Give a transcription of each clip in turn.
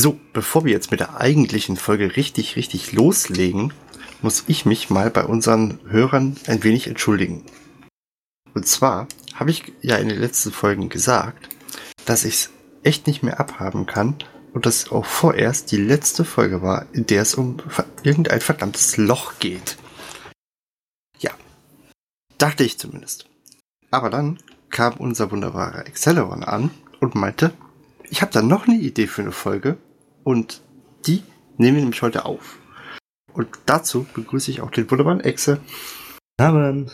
So, bevor wir jetzt mit der eigentlichen Folge richtig, richtig loslegen, muss ich mich mal bei unseren Hörern ein wenig entschuldigen. Und zwar habe ich ja in den letzten Folgen gesagt, dass ich es echt nicht mehr abhaben kann und das auch vorerst die letzte Folge war, in der es um irgendein verdammtes Loch geht. Ja, dachte ich zumindest. Aber dann kam unser wunderbarer Acceleron an und meinte, ich habe da noch eine Idee für eine Folge und die nehmen wir nämlich heute auf. Und dazu begrüße ich auch den wunderbaren Exe. Amen.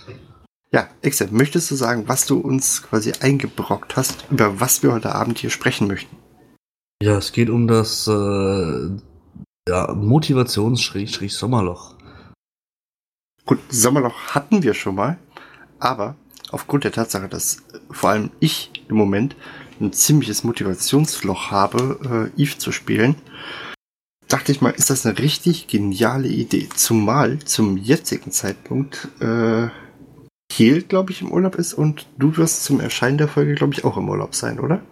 Ja, Exe, möchtest du sagen, was du uns quasi eingebrockt hast, über was wir heute Abend hier sprechen möchten? Ja, es geht um das äh, ja, Motivations-Sommerloch. Gut, Sommerloch hatten wir schon mal, aber aufgrund der Tatsache, dass vor allem ich im Moment ein ziemliches Motivationsloch habe, äh, Eve zu spielen, dachte ich mal, ist das eine richtig geniale Idee. Zumal zum jetzigen Zeitpunkt äh, Kiel, glaube ich, im Urlaub ist und du wirst zum Erscheinen der Folge, glaube ich, auch im Urlaub sein, oder?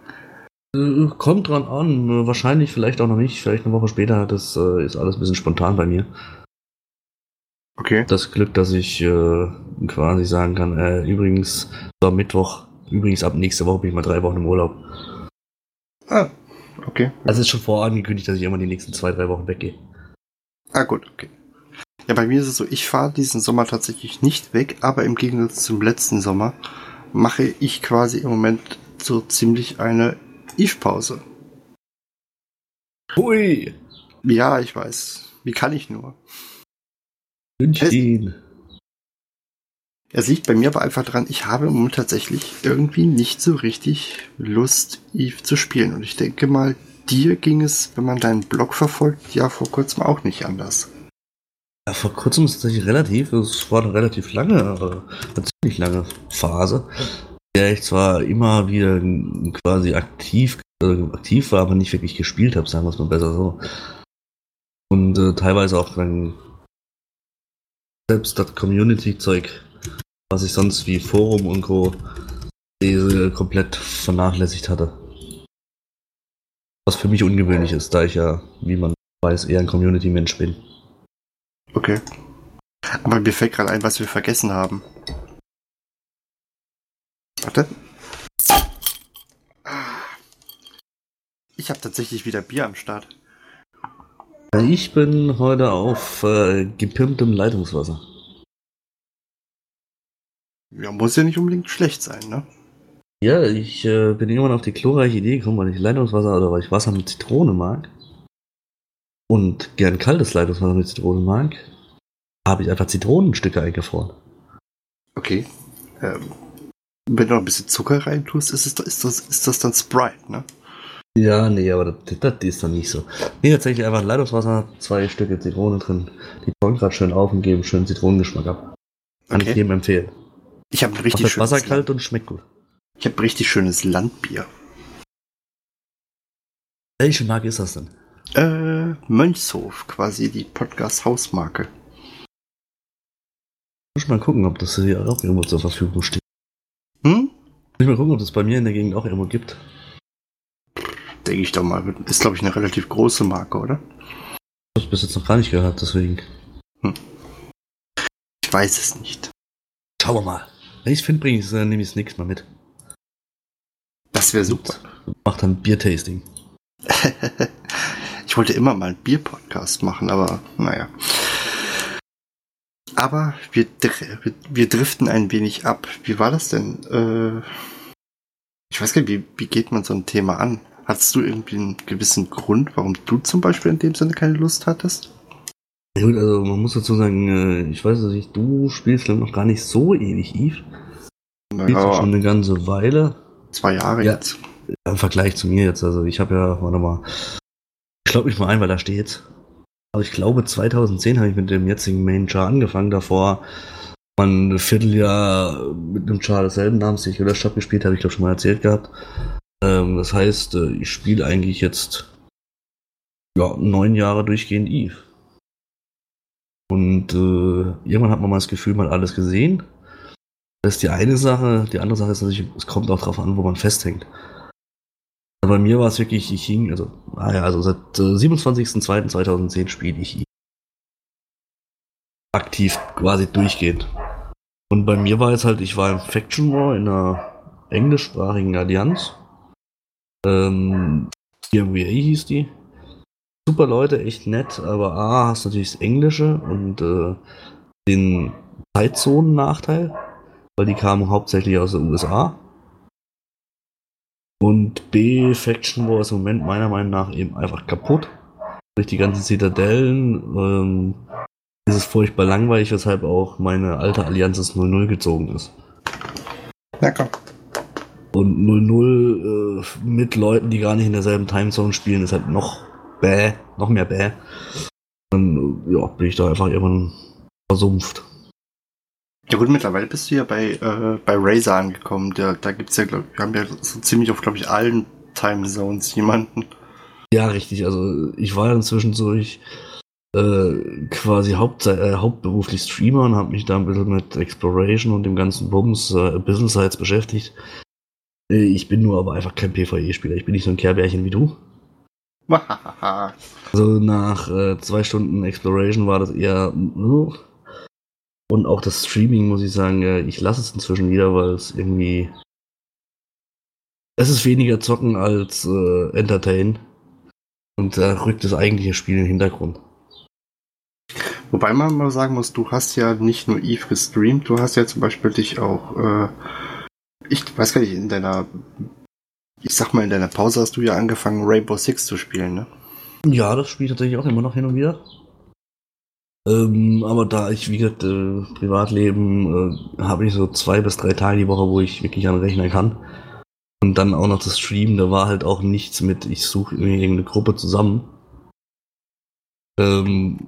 Äh, kommt dran an, wahrscheinlich, vielleicht auch noch nicht, vielleicht eine Woche später. Das äh, ist alles ein bisschen spontan bei mir. Okay. Das Glück, dass ich äh, quasi sagen kann, äh, übrigens, war Mittwoch, übrigens ab nächste Woche bin ich mal drei Wochen im Urlaub. Ah, okay. Also ist schon vorangekündigt, dass ich immer die nächsten zwei, drei Wochen weggehe. Ah, gut, okay. Ja, bei mir ist es so, ich fahre diesen Sommer tatsächlich nicht weg, aber im Gegensatz zum letzten Sommer mache ich quasi im Moment so ziemlich eine Eve-Pause. Hui! Ja, ich weiß. Wie kann ich nur? München. Es liegt bei mir aber einfach dran, ich habe im Moment tatsächlich irgendwie nicht so richtig Lust, Eve zu spielen. Und ich denke mal, dir ging es, wenn man deinen Blog verfolgt, ja vor kurzem auch nicht anders. Ja, vor kurzem ist es tatsächlich relativ, es war eine relativ lange, eine ziemlich lange Phase, in der ich zwar immer wieder quasi aktiv, äh, aktiv war, aber nicht wirklich gespielt habe, sagen wir es mal besser so. Und äh, teilweise auch dann selbst das Community-Zeug, was ich sonst wie Forum und Co. Komplett vernachlässigt hatte. Was für mich ungewöhnlich ist, da ich ja, wie man weiß, eher ein Community-Mensch bin. Okay. Aber mir fällt gerade ein, was wir vergessen haben. Warte. Ich habe tatsächlich wieder Bier am Start. Ich bin heute auf äh, gepimptem Leitungswasser. Ja, muss ja nicht unbedingt schlecht sein, ne? Ja, ich äh, bin irgendwann auf die glorreiche Idee gekommen, weil ich Leitungswasser oder weil ich Wasser mit Zitrone mag und gern kaltes Leitungswasser mit Zitrone mag, habe ich einfach Zitronenstücke eingefroren. Okay. Ähm, wenn du noch ein bisschen Zucker reintust, ist, es, ist, das, ist das dann Sprite, ne? Ja, nee, aber das, das ist dann nicht so. Nee, tatsächlich einfach Leitungswasser, zwei Stücke Zitrone drin. Die tauen gerade schön auf und geben schön Zitronengeschmack ab. Kann Okay. ich jedem empfehlen. Ich habe ein richtig schönes Wasser kalt und schmeckt gut. Ich habe richtig schönes Landbier. Welche Marke ist das denn? Äh, Mönchshof, quasi die Podcast-Hausmarke. Muss mal gucken, ob das hier auch irgendwo zur Verfügung steht. Hm? Muss mal gucken, ob das bei mir in der Gegend auch irgendwo gibt. Denke ich doch mal. Ist, glaube ich, eine relativ große Marke, oder? Ich habe bis jetzt noch gar nicht gehört, deswegen. Ich weiß es nicht. Schauen wir mal. Wenn ich es finde, bringe ich es, dann nehme ich es nächstes Mal mit. Das wäre super. Mach dann Biertasting. ich wollte immer mal einen Bier-Podcast machen, aber naja. Aber wir, wir driften ein wenig ab. Wie war das denn? Äh, ich weiß gar nicht, wie, wie geht man so ein Thema an? Hattest du irgendwie einen gewissen Grund, warum du zum Beispiel in dem Sinne keine Lust hattest? Ja, gut, also man muss dazu sagen, äh, ich weiß nicht, du spielst ich, noch gar nicht so ewig Eve. Spielst du schon eine ganze Weile. zwei Jahre Ja. jetzt. im Vergleich zu mir jetzt, also ich habe ja, warte mal, ich glaube mich mal ein, weil da steht. Aber ich glaube 2010 habe ich mit dem jetzigen Main Char angefangen. Davor man ein Vierteljahr mit einem Char desselben Namens, den ich gelöscht habe, gespielt, habe ich glaube schon mal erzählt gehabt. Ähm, das heißt, äh, ich spiele eigentlich jetzt ja, neun Jahre durchgehend Eve. Und äh, irgendwann hat man mal das Gefühl, man hat alles gesehen. Das ist die eine Sache. Die andere Sache ist natürlich, es kommt auch darauf an, wo man festhängt. Bei mir war es wirklich, ich hing, also, ah ja, also seit äh, 27.02.2010 spiele ich aktiv quasi durchgehend. Und bei mir war jetzt halt, ich war im Faction War in einer englischsprachigen Allianz. Ähm, TMWA hieß die. Super Leute, echt nett, aber A, hast natürlich das Englische und äh, den Zeitzonen-Nachteil, weil die kamen hauptsächlich aus den USA. Und B, Faction War ist im Moment meiner Meinung nach eben einfach kaputt. Durch die ganzen Zitadellen ähm, ist es furchtbar langweilig, weshalb auch meine alte Allianz ins 0-0 gezogen ist. Na komm. Und 0-0 äh, mit Leuten, die gar nicht in derselben Timezone spielen, ist halt noch bäh, noch mehr bäh. Dann ja, bin ich da einfach irgendwann versumpft. Ja gut, mittlerweile bist du ja bei, äh, bei Razer angekommen. Da, da gibt's ja, glaub, wir haben ja so ziemlich auf, glaube ich, allen Timezones jemanden. Ja, richtig. Also ich war ja inzwischen so, ich äh, quasi Haupt, äh, hauptberuflich Streamer und habe mich da ein bisschen mit Exploration und dem ganzen Bums äh, Business Sites beschäftigt. Äh, ich bin nur aber einfach kein PvE-Spieler. Ich bin nicht so ein Kehrbärchen wie du. Also nach äh, zwei Stunden Exploration war das eher. Uh, und auch das Streaming, muss ich sagen, äh, ich lasse es inzwischen wieder, weil es irgendwie. Es ist weniger zocken als äh, entertain. Und da rückt das eigentliche Spiel in den Hintergrund. Wobei man mal sagen muss, du hast ja nicht nur Eve gestreamt, du hast ja zum Beispiel dich auch, äh, ich weiß gar nicht, in deiner, ich sag mal, in deiner Pause hast du ja angefangen, Rainbow Six zu spielen, ne? Ja, das spiele ich tatsächlich auch immer noch hin und wieder. Ähm, aber da ich, wie gesagt, äh, Privatleben, äh, habe ich so zwei bis drei Tage die Woche, wo ich wirklich an Rechner kann. Und dann auch noch das Streamen, da war halt auch nichts mit, ich suche irgendeine Gruppe zusammen. Ähm,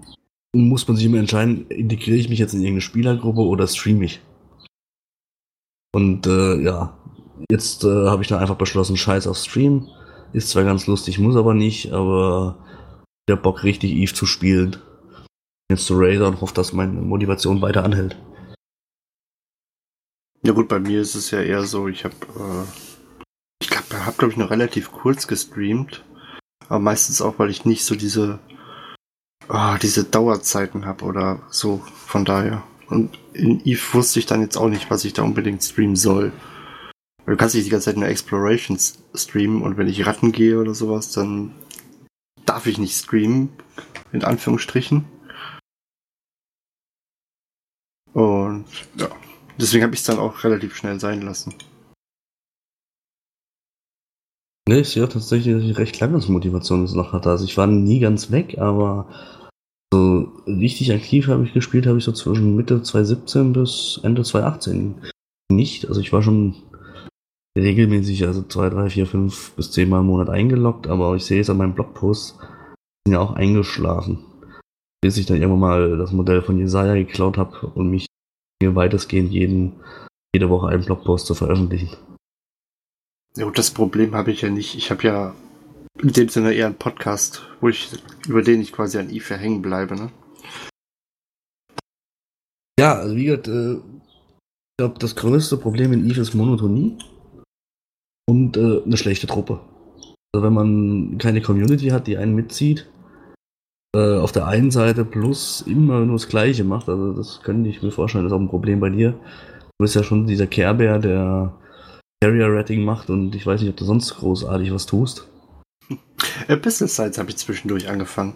muss man sich immer entscheiden, integriere ich mich jetzt in irgendeine Spielergruppe oder streame ich. Und äh, ja, jetzt äh, habe ich dann einfach beschlossen, scheiß auf Stream. Ist zwar ganz lustig, muss aber nicht, aber der Bock richtig Eve zu spielen jetzt zu Razer und hoffe, dass meine Motivation weiter anhält. Ja gut, bei mir ist es ja eher so, ich habe, äh, ich glaube, habe glaube ich noch relativ kurz gestreamt, aber meistens auch, weil ich nicht so diese, oh, diese Dauerzeiten habe oder so, von daher. Und in Eve wusste ich dann jetzt auch nicht, was ich da unbedingt streamen soll. Du kannst nicht die ganze Zeit nur Explorations streamen und wenn ich Ratten gehe oder sowas, dann darf ich nicht streamen, in Anführungsstrichen. Und ja, deswegen habe ich es dann auch relativ schnell sein lassen. Ne, ich sehe tatsächlich recht lange Motivation das noch hatte. Also ich war nie ganz weg, aber so richtig aktiv habe ich gespielt, habe ich so zwischen Mitte 2017 bis Ende 2018 nicht. Also ich war schon regelmäßig, also zwei, drei, vier, fünf bis zehn Mal im Monat eingeloggt, aber ich sehe es an meinem Blogpost, sind ja auch eingeschlafen bis ich dann irgendwann mal das Modell von Jesaja geklaut habe und mich weitestgehend jeden, jede Woche einen Blogpost zu veröffentlichen. Ja, und das Problem habe ich ja nicht. Ich habe ja in dem Sinne eher einen Podcast, wo ich, über den ich quasi an IFA hängen bleibe, ne? Ja, also wie gesagt, äh, ich glaube, das größte Problem in IFA ist Monotonie und äh, eine schlechte Truppe. Also wenn man keine Community hat, die einen mitzieht, äh, auf der einen Seite plus immer nur das Gleiche macht. Also das könnte ich mir vorstellen, das ist auch ein Problem bei dir. Du bist ja schon dieser Care der Carrier-Rating macht und ich weiß nicht, ob du sonst großartig was tust. Äh, Business Sites habe ich zwischendurch angefangen.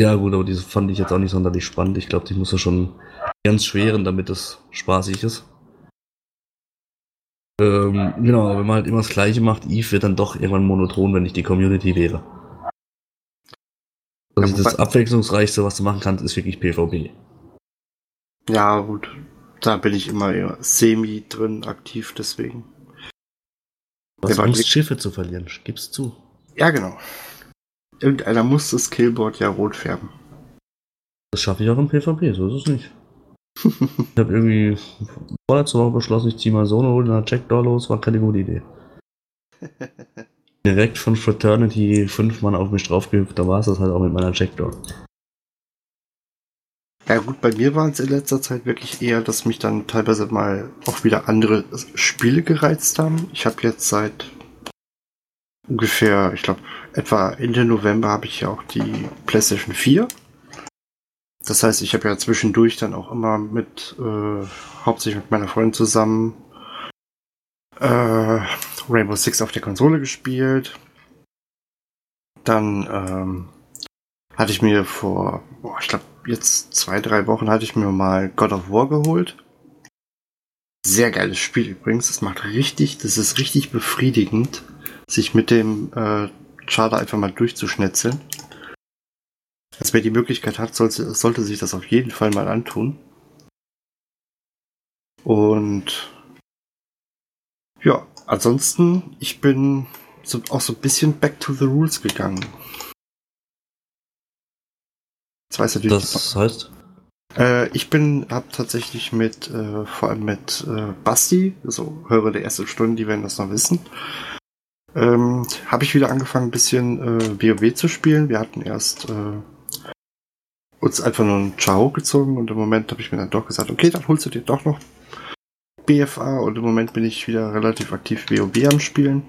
Ja gut, aber diese fand ich jetzt auch nicht sonderlich spannend. Ich glaube, die muss ja schon ganz schweren, damit es spaßig ist. Ähm, genau, wenn man halt immer das Gleiche macht, Eve wird dann doch irgendwann monoton, wenn ich die Community wäre. Also ja, das abwechslungsreichste, was du machen kannst, ist wirklich PvP. Ja, gut. Da bin ich immer semi drin aktiv, deswegen. Du hast Angst, Schiffe zu verlieren, gib's zu. Ja, genau. Irgendeiner muss das Killboard ja rot färben. Das schaffe ich auch im PvP, so ist es nicht. Ich habe irgendwie vorletzte Woche beschlossen, ich ziehe mal so eine Checkdoor los, war keine gute Idee. Direkt von Fraternity fünf Mann auf mich draufgehüpft, da war es das halt auch mit meiner Checkdoor. Ja gut, bei mir waren es in letzter Zeit wirklich eher, dass mich dann teilweise mal auch wieder andere Spiele gereizt haben. Ich habe jetzt seit ungefähr, ich glaube, etwa Ende November habe ich ja auch die PlayStation 4. Das heißt, ich habe ja zwischendurch dann auch immer mit, äh, hauptsächlich mit meiner Freundin zusammen, äh, Rainbow Six auf der Konsole gespielt. Dann ähm, hatte ich mir vor, boah, ich glaube, jetzt zwei, drei Wochen hatte ich mir mal God of War geholt. Sehr geiles Spiel übrigens. Es macht richtig, das ist richtig befriedigend, sich mit dem äh, Charter einfach mal durchzuschnetzeln. Also wer die Möglichkeit hat, sollte, sollte sich das auf jeden Fall mal antun. Und ja, ansonsten, ich bin so, auch so ein bisschen back to the rules gegangen. Das weiß natürlich. Das heißt? Äh, ich bin, hab tatsächlich mit, äh, vor allem mit äh, Basti, so höre der erste Stunde, die werden das noch wissen, ähm, habe ich wieder angefangen, ein bisschen äh, WoW zu spielen. Wir hatten erst äh, uns einfach nur ein Ciao gezogen und im Moment habe ich mir dann doch gesagt, okay, dann holst du dir doch noch BFA und im Moment bin ich wieder relativ aktiv WoW am Spielen.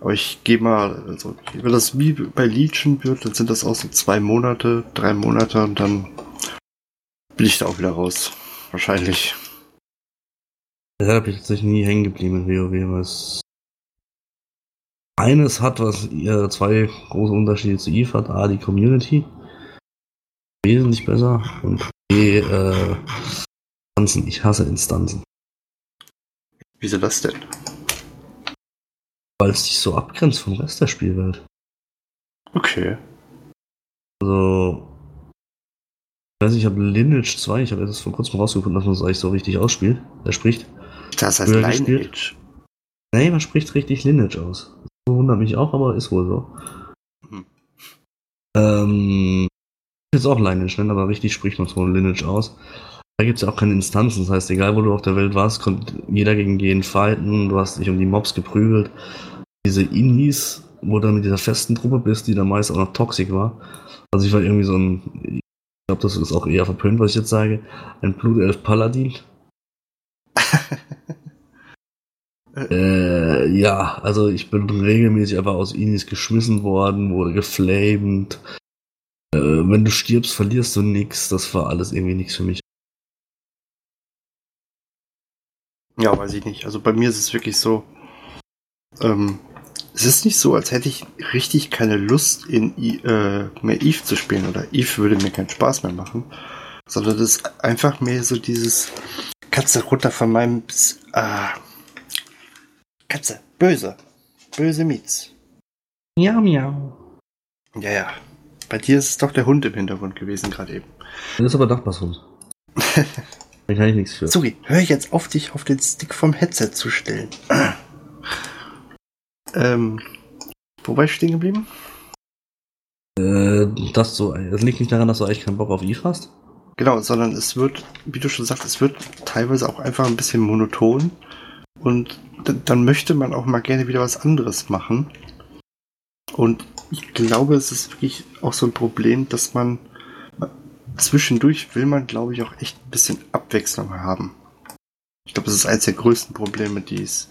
Aber ich gehe mal, also wenn das wie bei Legion wird, dann sind das auch so zwei Monate, drei Monate und dann bin ich da auch wieder raus. Wahrscheinlich. Da bin ich tatsächlich nie hängen geblieben in WoW, was eines hat, was ihr zwei große Unterschiede zu Eve hat. A, die Community. Wesentlich besser. Und B, äh, Instanzen. Ich hasse Instanzen. Wieso das denn? Weil es sich so abgrenzt vom Rest der Spielwelt. Okay. Also. Ich weiß nicht, ich habe Lineage 2, ich habe jetzt vor kurzem rausgefunden, dass man es eigentlich so richtig ausspielt. Er spricht. Das heißt Lineage. Nee, man spricht richtig Lineage aus. Das wundert mich auch, aber ist wohl so. Hm. Ähm. Jetzt auch Lineage nennen, aber richtig spricht man wohl Lineage aus. Da gibt es ja auch keine Instanzen. Das heißt, egal wo du auf der Welt warst, konnte jeder gegen jeden fighten. Du hast dich um die Mobs geprügelt. Diese Inis, wo du mit dieser festen Truppe bist, die dann meist auch noch toxisch war. Also ich war irgendwie so ein, ich glaube, das ist auch eher verpönt, was ich jetzt sage, ein Blutelf Paladin. äh, ja, also ich bin regelmäßig einfach aus Inis geschmissen worden, wurde geflamed. Äh, wenn du stirbst, verlierst du nichts. Das war alles irgendwie nichts für mich. Ja, weiß ich nicht. Also bei mir ist es wirklich so, ähm, es ist nicht so, als hätte ich richtig keine Lust, in äh, mehr Eve zu spielen oder Eve würde mir keinen Spaß mehr machen, sondern das ist einfach mehr so dieses Katze runter von meinem ah, Katze, böse, böse Miets. Miau, miau. Ja, ja. Bei dir ist es doch der Hund im Hintergrund gewesen gerade eben. Das ist aber Nachbarshund. Da kann ich nichts für. Sorry, hör jetzt auf, dich auf den Stick vom Headset zu stellen. ähm, wo war ich stehen geblieben? Äh, das so, es liegt nicht daran, dass du eigentlich keinen Bock auf Eve hast. Genau, sondern es wird, wie du schon sagst, es wird teilweise auch einfach ein bisschen monoton und dann möchte man auch mal gerne wieder was anderes machen. Und ich glaube, es ist wirklich auch so ein Problem, dass man zwischendurch will man, glaube ich, auch echt ein bisschen Abwechslung haben. Ich glaube, das ist eines der größten Probleme, die's,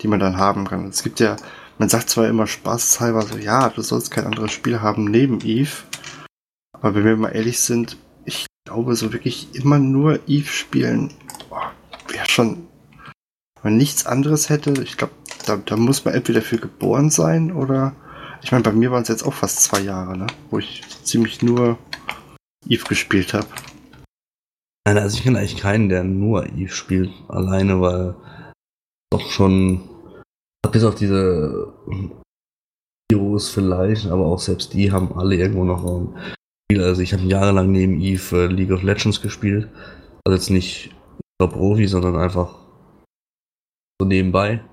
die man dann haben kann. Es gibt ja, man sagt zwar immer spaßhalber so, ja, du sollst kein anderes Spiel haben neben Eve. Aber wenn wir mal ehrlich sind, ich glaube, so wirklich immer nur Eve spielen, wäre schon, wenn man nichts anderes hätte, ich glaube, da, da muss man entweder für geboren sein oder, ich meine, bei mir waren es jetzt auch fast zwei Jahre, ne, wo ich ziemlich nur Eve gespielt habe. Nein, also ich kenne eigentlich keinen, der nur Eve spielt, alleine, weil doch schon, bis auf diese Heroes vielleicht, aber auch selbst die haben alle irgendwo noch ein Spiel. Also ich habe jahrelang neben Eve äh, League of Legends gespielt. Also jetzt nicht Profi, sondern einfach so nebenbei.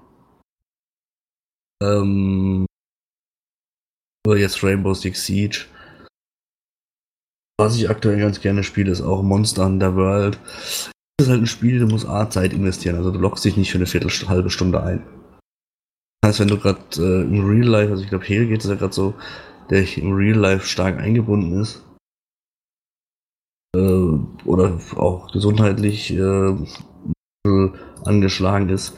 Ähm, oder jetzt Rainbow Six Siege. Was ich aktuell ganz gerne spiele, ist auch Monster Hunter World. Das ist halt ein Spiel, du musst A, Zeit investieren. Also du lockst dich nicht für eine Viertel, halbe Stunde ein. Das heißt, wenn du gerade äh, im Real Life, also ich glaube, hier geht es ja gerade so, der im Real Life stark eingebunden ist, äh, oder auch gesundheitlich äh, angeschlagen ist,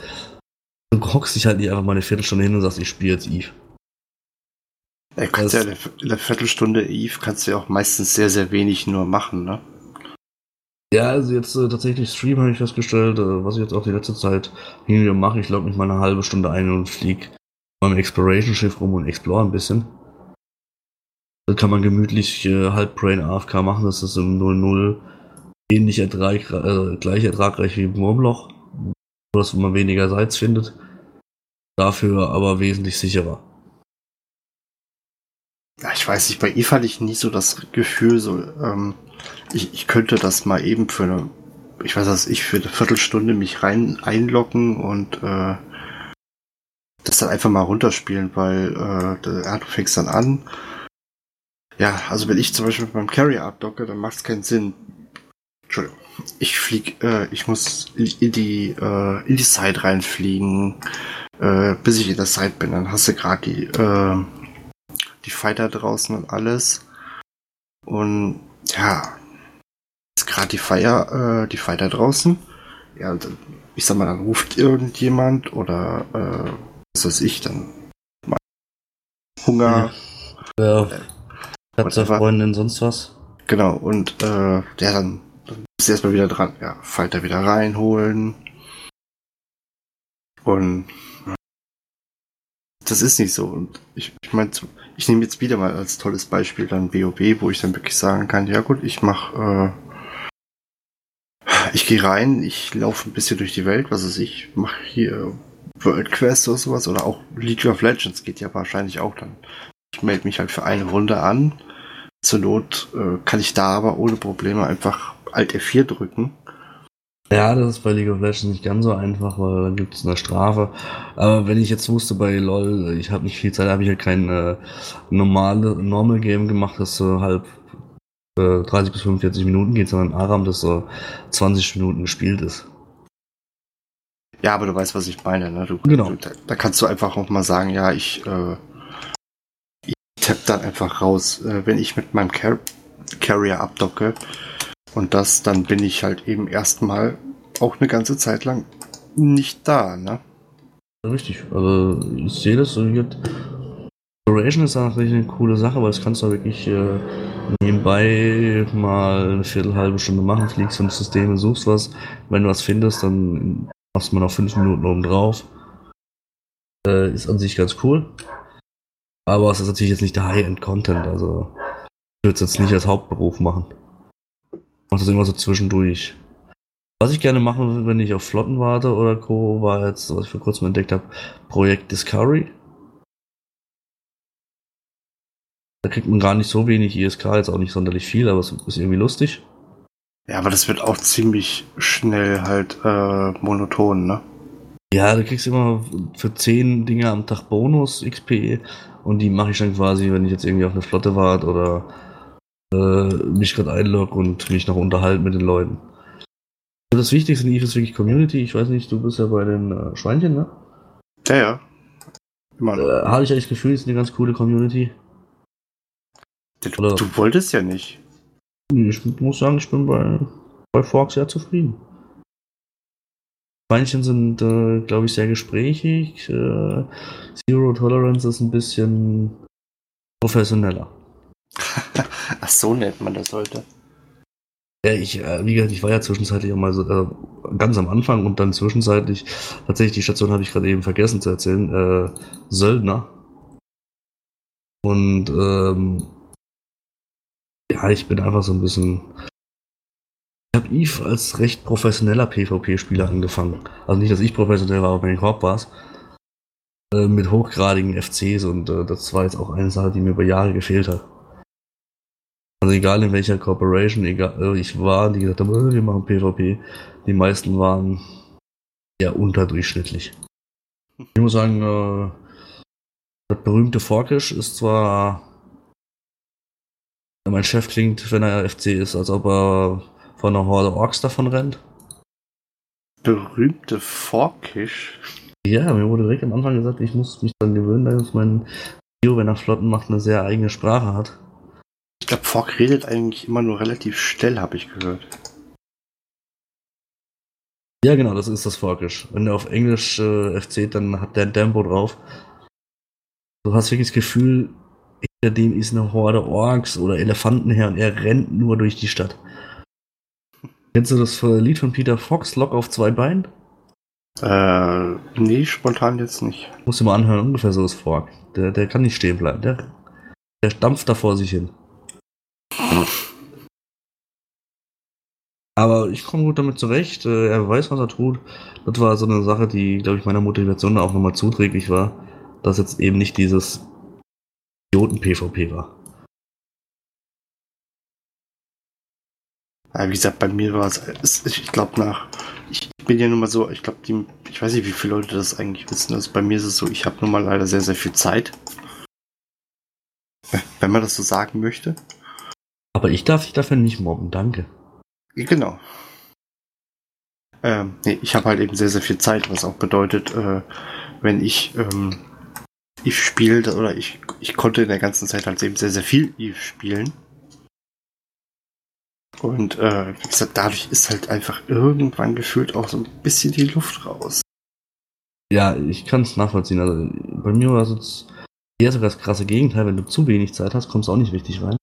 du hockst dich halt nicht einfach mal eine Viertelstunde hin und sagst, ich spiele jetzt Eve. Ja, kannst ja in der Viertelstunde Eve kannst du ja auch meistens sehr, sehr wenig nur machen, ne? Ja, also jetzt äh, tatsächlich Stream habe ich festgestellt, äh, was ich jetzt auch die letzte Zeit hin und wieder mache. Ich logge mich mal eine halbe Stunde ein und fliege beim Exploration Schiff rum und explore ein bisschen. Da kann man gemütlich äh, halb Brain AFK machen, das ist im 0-0 ähnlich ertrag, äh, gleich ertragreich wie im Wurmloch. Nur, dass man weniger Salz findet. Dafür aber wesentlich sicherer. Ja, ich weiß nicht, bei Eve hatte ich nie so das Gefühl, so, ähm, ich, ich könnte das mal eben für eine, ich weiß was, ich für eine Viertelstunde mich rein einloggen und äh, das dann einfach mal runterspielen, weil äh, ja, du fängst dann an. Ja, also wenn ich zum Beispiel beim Carrier abdocke, dann macht es keinen Sinn. Entschuldigung. Ich flieg, äh, ich muss in die, äh, in die Side reinfliegen, äh, bis ich in der Side bin. Dann hast du gerade die, äh, die Fighter draußen und alles. Und ja, ist gerade die Feier, äh, die Fighter draußen. Ja, dann, ich sag mal, dann ruft irgendjemand oder äh, was weiß ich, dann Hunger. Ja. Äh, Katze, Freundin, sonst was. Genau, und äh, ja, dann, dann bist du erstmal wieder dran. Ja, Fighter wieder reinholen. Und das ist nicht so. Und ich, ich meine, ich nehme jetzt wieder mal als tolles Beispiel dann WoW, wo ich dann wirklich sagen kann, ja gut, ich mache, äh, ich gehe rein, ich laufe ein bisschen durch die Welt, was weiß ich, mache hier World Quest oder sowas oder auch League of Legends geht ja wahrscheinlich auch dann. Ich melde mich halt für eine Runde an. Zur Not äh, kann ich da aber ohne Probleme einfach Alt F4 drücken ja, das ist bei League of Legends nicht ganz so einfach, weil dann gibt es eine Strafe. Aber wenn ich jetzt wusste bei LOL, ich habe nicht viel Zeit, habe ich halt kein äh, normale Normal Game gemacht, das so halb äh, 30 bis 45 Minuten geht, sondern Aram, das so 20 Minuten gespielt ist. Ja, aber du weißt, was ich meine, ne? Du, genau. Du, da, da, kannst du einfach auch mal sagen, ja, ich, äh, ich tapp dann einfach raus. Äh, wenn ich mit meinem Car Carrier abdocke, und das, dann bin ich halt eben erstmal auch eine ganze Zeit lang nicht da, ne? Richtig, also ich sehe das so hier. Exploration ist natürlich eine coole Sache, weil das kannst du wirklich äh, nebenbei mal eine Viertel, halbe Stunde machen, fliegst ins System, suchst was. Wenn du was findest, dann machst du mal noch fünf Minuten oben drauf. Äh, ist an sich ganz cool. Aber es ist natürlich jetzt nicht der High-End-Content, also ich würde es jetzt nicht als Hauptberuf machen mache das immer so zwischendurch. Was ich gerne machen würde, wenn ich auf Flotten warte oder Co., war jetzt, was ich vor kurzem entdeckt habe, Projekt Discovery. Da kriegt man gar nicht so wenig ISK, jetzt auch nicht sonderlich viel, aber es ist irgendwie lustig. Ja, aber das wird auch ziemlich schnell halt äh, monoton, ne? Ja, du kriegst immer für 10 Dinge am Tag Bonus XP und die mache ich dann quasi, wenn ich jetzt irgendwie auf eine Flotte warte oder mich gerade einlogge und mich noch unterhalte mit den Leuten. Also das Wichtigste in Eve ist wirklich Community. Ich weiß nicht, du bist ja bei den äh, Schweinchen, ne? Ja, ja. Immer äh, Habe ich eigentlich das Gefühl, es ist eine ganz coole Community. Du, du, wolltest ja nicht. Ich muss sagen, ich bin bei, bei Forks sehr zufrieden. Schweinchen sind, äh, glaube ich, sehr gesprächig. Äh, Zero Tolerance ist ein bisschen professioneller. Ach, so nennt man das heute. Ja, ich, äh, wie gesagt, ich war ja zwischenzeitlich auch mal so, äh, ganz am Anfang und dann zwischenzeitlich, tatsächlich die Station habe ich gerade eben vergessen zu erzählen, äh, Söldner. Und ähm, ja, ich bin einfach so ein bisschen. Ich habe Eve als recht professioneller PvP-Spieler angefangen. Also nicht, dass ich professionell war, aber bei den Korb war. Äh, mit hochgradigen FCs und äh, das war jetzt auch eine Sache, die mir über Jahre gefehlt hat. Also egal in welcher Corporation egal, äh, ich war, die gesagt haben, äh, wir machen PvP, die meisten waren ja unterdurchschnittlich. Ich muss sagen, äh, Das berühmte Forkish ist zwar. Mein Chef klingt, wenn er FC ist, als ob er von einer Horde Orks davon rennt. Berühmte Forkish? Ja, mir wurde direkt am Anfang gesagt, ich muss mich dann gewöhnen, dass mein Bio, wenn er Flotten macht, eine sehr eigene Sprache hat. Ich glaube, Fork redet eigentlich immer nur relativ schnell, habe ich gehört. Ja, genau, das ist das Forkish. Wenn er auf Englisch äh, FC, dann hat der ein Tempo drauf. Du hast wirklich das Gefühl, hinter dem ist eine Horde Orks oder Elefanten her und er rennt nur durch die Stadt. Kennst du das Lied von Peter Fox, Lock auf zwei Beinen? Äh, nee, spontan jetzt nicht. Musst du mal anhören, ungefähr so ist Fork. Der, der kann nicht stehen bleiben. Der, der stampft da vor sich hin. Aber ich komme gut damit zurecht. Äh, er weiß, was er tut. Das war so eine Sache, die, glaube ich, meiner Motivation auch nochmal zuträglich war, dass jetzt eben nicht dieses Idioten-PvP war. Ja, wie gesagt, bei mir war es, ich glaube nach, ich bin ja nun mal so, ich glaube, ich weiß nicht, wie viele Leute das eigentlich wissen. Also bei mir ist es so, ich habe nun mal leider sehr, sehr viel Zeit. Wenn man das so sagen möchte. Aber ich darf dich dafür nicht mobben, danke. Genau. Ähm, nee, ich habe halt eben sehr, sehr viel Zeit, was auch bedeutet, äh, wenn ich ähm, Eve spiele, oder ich, ich konnte in der ganzen Zeit halt eben sehr, sehr viel Eve spielen. Und äh, wie gesagt, dadurch ist halt einfach irgendwann gefühlt auch so ein bisschen die Luft raus. Ja, ich kann es nachvollziehen. Also bei mir war es eher sogar das krasse Gegenteil. Wenn du zu wenig Zeit hast, kommst du auch nicht richtig rein.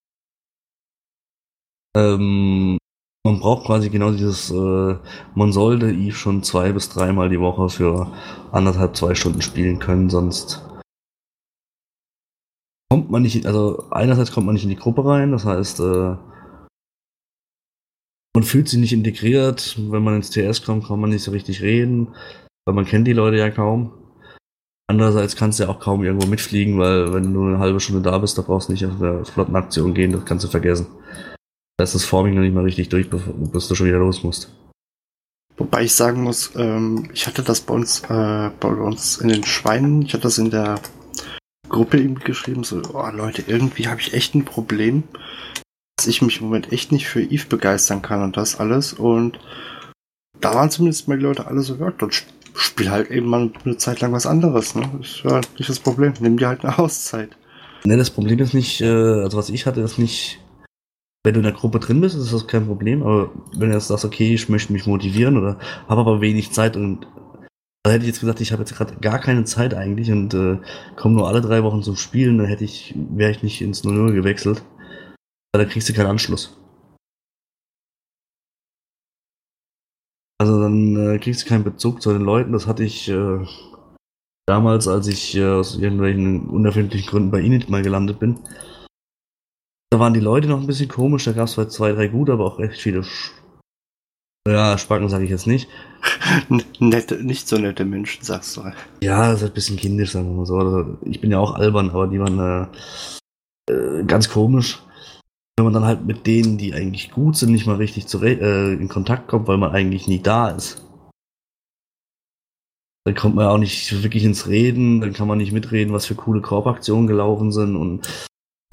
Ähm, man braucht quasi genau dieses, äh, man sollte Eve schon zwei bis dreimal die Woche für anderthalb, zwei Stunden spielen können, sonst kommt man nicht, also einerseits kommt man nicht in die Gruppe rein, das heißt, äh, man fühlt sich nicht integriert, wenn man ins TS kommt, kann man nicht so richtig reden, weil man kennt die Leute ja kaum. Andererseits kannst du ja auch kaum irgendwo mitfliegen, weil wenn du eine halbe Stunde da bist, da brauchst du nicht auf eine Flottenaktion gehen, das kannst du vergessen. Ist das Forming noch nicht mal richtig durch, bis du schon wieder los musst. Wobei ich sagen muss, ähm, ich hatte das bei uns, äh, bei uns in den Schweinen, ich hatte das in der Gruppe ihm geschrieben, so, oh Leute, irgendwie habe ich echt ein Problem, dass ich mich im Moment echt nicht für Eve begeistern kann und das alles. Und da waren zumindest mal die Leute alle so, ja, dann spiel halt eben mal eine Zeit lang was anderes, ne? Das ist ja nicht das Problem. Nimm dir halt eine Auszeit. Ne, das Problem ist nicht, äh, also was ich hatte, ist nicht, wenn du in der Gruppe drin bist, ist das kein Problem, aber wenn du jetzt sagst, okay, ich möchte mich motivieren oder habe aber wenig Zeit und da hätte ich jetzt gesagt, ich habe jetzt gerade gar keine Zeit eigentlich und äh, komme nur alle drei Wochen zum Spielen, dann hätte ich, wäre ich nicht ins 0-0 gewechselt. Weil dann kriegst du keinen Anschluss. Also dann äh, kriegst du keinen Bezug zu den Leuten. Das hatte ich äh, damals, als ich äh, aus irgendwelchen unerfindlichen Gründen bei Init mal gelandet bin. Da waren die Leute noch ein bisschen komisch, da gab es zwar zwei, drei gute, aber auch recht viele Sch ja, Spacken sage ich jetzt nicht. nette, nicht so nette Menschen, sagst du. Ja, das ist ein bisschen kindisch, sagen wir mal so. Also, ich bin ja auch albern, aber die waren äh, äh, ganz komisch. Wenn man dann halt mit denen, die eigentlich gut sind, nicht mal richtig zu äh, in Kontakt kommt, weil man eigentlich nie da ist. Dann kommt man auch nicht wirklich ins Reden, dann kann man nicht mitreden, was für coole Korbaktionen gelaufen sind und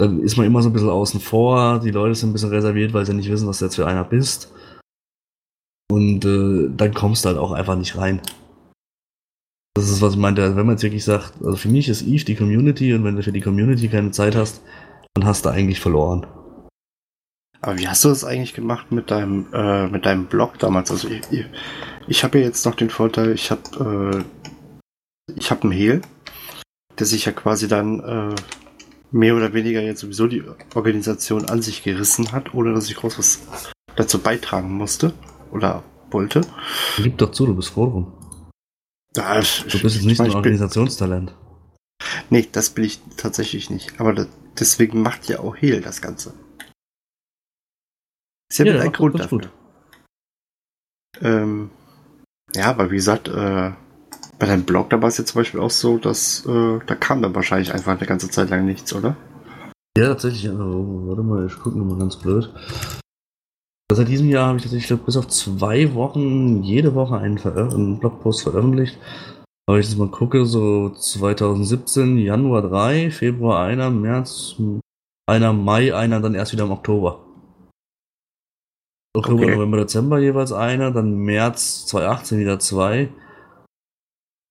dann ist man immer so ein bisschen außen vor. Die Leute sind ein bisschen reserviert, weil sie nicht wissen, was du jetzt für einer bist. Und äh, dann kommst du halt auch einfach nicht rein. Das ist, was ich meinte. Wenn man jetzt wirklich sagt, also für mich ist Eve die Community und wenn du für die Community keine Zeit hast, dann hast du eigentlich verloren. Aber wie hast du das eigentlich gemacht mit deinem, äh, mit deinem Blog damals? Also ich, ich, ich habe ja jetzt noch den Vorteil, ich habe äh, ich habe einen Hehl, der sich ja quasi dann äh, mehr oder weniger jetzt sowieso die Organisation an sich gerissen hat, ohne dass ich groß was dazu beitragen musste oder wollte. Gib doch zu, du bist Forum. Da, du bist jetzt nicht ein Organisationstalent. Nee, das bin ich tatsächlich nicht. Aber das, deswegen macht ja auch Hehl das Ganze. Ist ja, ja ein Grund dafür. Ähm, ja, aber wie gesagt, äh, bei deinem Blog, da war es ja zum Beispiel auch so, dass äh, da kam dann wahrscheinlich einfach eine ganze Zeit lang nichts, oder? Ja, tatsächlich. Also, warte mal, ich gucke mal ganz blöd. Seit diesem Jahr habe ich tatsächlich bis auf zwei Wochen jede Woche einen, einen Blogpost veröffentlicht. Aber ich jetzt mal gucke, so 2017, Januar 3, Februar einer, März einer, Mai einer, dann erst wieder im Oktober. Oktober, okay. November, Dezember jeweils einer, dann März 2018 wieder zwei,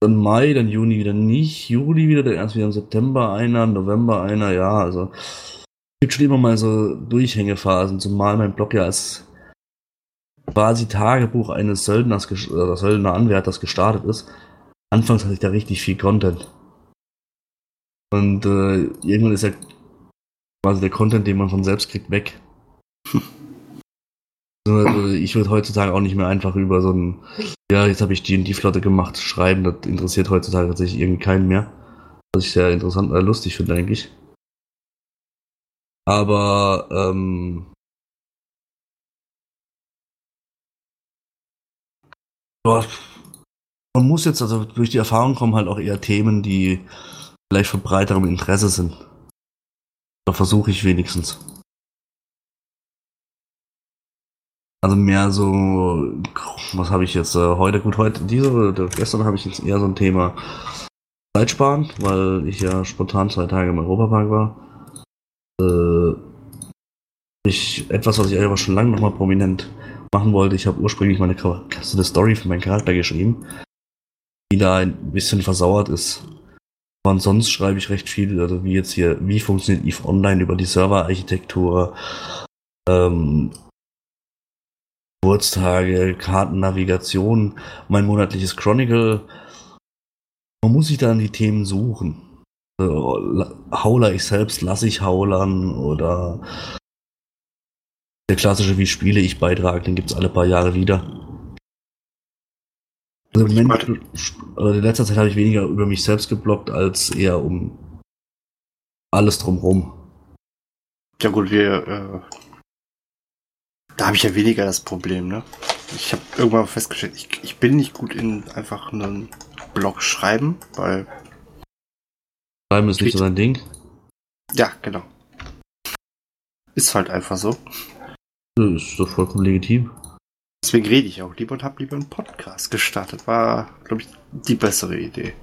dann Mai, dann Juni wieder nicht, Juli wieder, dann erst wieder im September einer, November einer, ja, also es gibt schon immer mal so Durchhängephasen, zumal mein Blog ja als quasi Tagebuch eines Söldners oder Söldner-Anwärters gestartet ist. Anfangs hatte ich da richtig viel Content. Und äh, irgendwann ist ja quasi der Content, den man von selbst kriegt, weg. Also ich würde heutzutage auch nicht mehr einfach über so ein, ja, jetzt habe ich die und die Flotte gemacht, schreiben. Das interessiert heutzutage tatsächlich irgendwie keinen mehr. Was ich sehr interessant, äh, lustig finde eigentlich. Aber ähm, man muss jetzt, also durch die Erfahrung kommen halt auch eher Themen, die vielleicht von breiterem Interesse sind. Da versuche ich wenigstens. Also mehr so, was habe ich jetzt äh, heute? Gut, heute, diese oder gestern habe ich jetzt eher so ein Thema Zeitsparen, weil ich ja spontan zwei Tage im Europapark war. Äh, ich, etwas, was ich aber schon lange nochmal prominent machen wollte. Ich habe ursprünglich meine so eine Story für meinen Charakter geschrieben, die da ein bisschen versauert ist. Aber sonst schreibe ich recht viel, also wie jetzt hier, wie funktioniert EVE Online über die Serverarchitektur, ähm, Geburtstage, Kartennavigation, mein monatliches Chronicle. Man muss sich dann die Themen suchen. Hauler ich selbst, lasse ich haulern oder der klassische Wie spiele ich Beitrag, den gibt es alle paar Jahre wieder. Also im Moment, also in letzter Zeit habe ich weniger über mich selbst geblockt, als eher um alles drumherum. Ja gut, wir äh, da habe ich ja weniger das Problem, ne? Ich habe irgendwann festgestellt, ich, ich bin nicht gut in einfach einen Blog schreiben, weil. Schreiben ist nicht so dein Ding? Ja, genau. Ist halt einfach so. Das ist doch vollkommen legitim. Deswegen rede ich auch lieber und habe lieber einen Podcast gestartet. War, glaube ich, die bessere Idee.